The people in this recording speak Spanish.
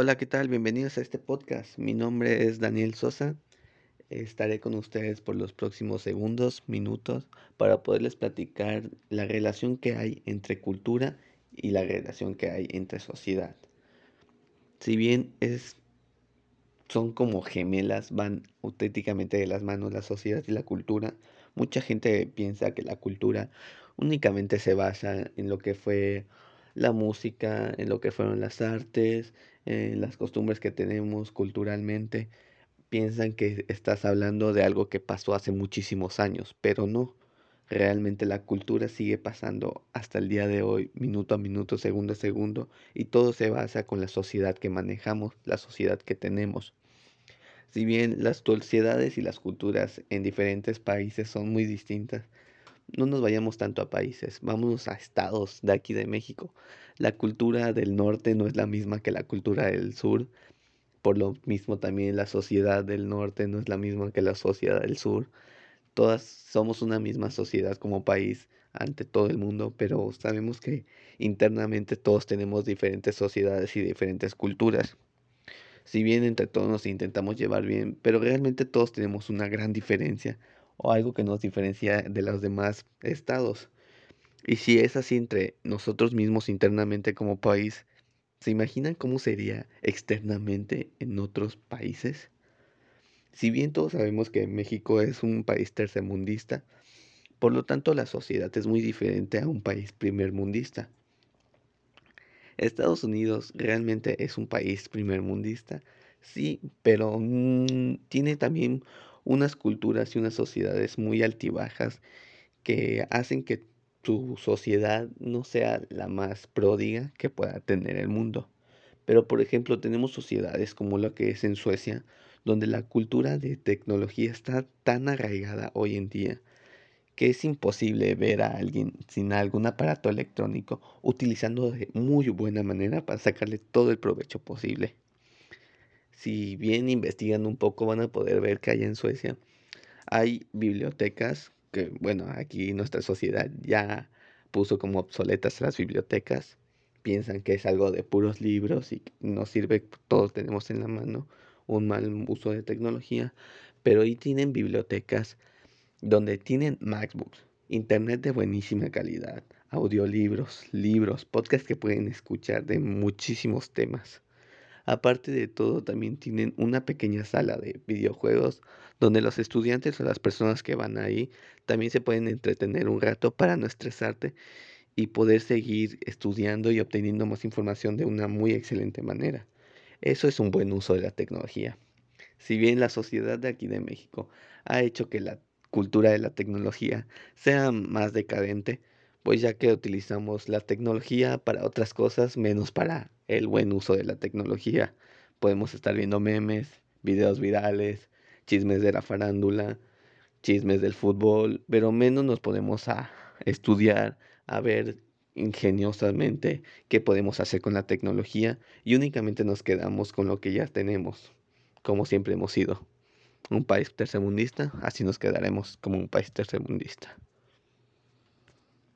Hola, ¿qué tal? Bienvenidos a este podcast. Mi nombre es Daniel Sosa. Estaré con ustedes por los próximos segundos, minutos, para poderles platicar la relación que hay entre cultura y la relación que hay entre sociedad. Si bien es, son como gemelas, van auténticamente de las manos la sociedad y la cultura, mucha gente piensa que la cultura únicamente se basa en lo que fue la música, en lo que fueron las artes, en las costumbres que tenemos culturalmente. Piensan que estás hablando de algo que pasó hace muchísimos años, pero no. Realmente la cultura sigue pasando hasta el día de hoy, minuto a minuto, segundo a segundo, y todo se basa con la sociedad que manejamos, la sociedad que tenemos. Si bien las sociedades y las culturas en diferentes países son muy distintas, no nos vayamos tanto a países, vámonos a estados de aquí de México. La cultura del norte no es la misma que la cultura del sur. Por lo mismo también la sociedad del norte no es la misma que la sociedad del sur. Todas somos una misma sociedad como país ante todo el mundo, pero sabemos que internamente todos tenemos diferentes sociedades y diferentes culturas. Si bien entre todos nos intentamos llevar bien, pero realmente todos tenemos una gran diferencia o algo que nos diferencia de los demás estados. Y si es así entre nosotros mismos internamente como país, ¿se imaginan cómo sería externamente en otros países? Si bien todos sabemos que México es un país tercermundista, por lo tanto la sociedad es muy diferente a un país primermundista. Estados Unidos realmente es un país primermundista, sí, pero mm, tiene también unas culturas y unas sociedades muy altibajas que hacen que tu sociedad no sea la más pródiga que pueda tener el mundo. Pero por ejemplo tenemos sociedades como la que es en Suecia, donde la cultura de tecnología está tan arraigada hoy en día que es imposible ver a alguien sin algún aparato electrónico utilizando de muy buena manera para sacarle todo el provecho posible si bien investigan un poco van a poder ver que hay en Suecia hay bibliotecas que, bueno, aquí nuestra sociedad ya puso como obsoletas las bibliotecas. Piensan que es algo de puros libros y no sirve, todos tenemos en la mano un mal uso de tecnología, pero ahí tienen bibliotecas donde tienen MacBooks, internet de buenísima calidad, audiolibros, libros, podcasts que pueden escuchar de muchísimos temas. Aparte de todo, también tienen una pequeña sala de videojuegos donde los estudiantes o las personas que van ahí también se pueden entretener un rato para no estresarte y poder seguir estudiando y obteniendo más información de una muy excelente manera. Eso es un buen uso de la tecnología. Si bien la sociedad de aquí de México ha hecho que la cultura de la tecnología sea más decadente, pues ya que utilizamos la tecnología para otras cosas menos para el buen uso de la tecnología. Podemos estar viendo memes, videos virales, chismes de la farándula, chismes del fútbol, pero menos nos podemos a estudiar, a ver ingeniosamente qué podemos hacer con la tecnología y únicamente nos quedamos con lo que ya tenemos, como siempre hemos sido. Un país tercermundista, así nos quedaremos como un país tercermundista.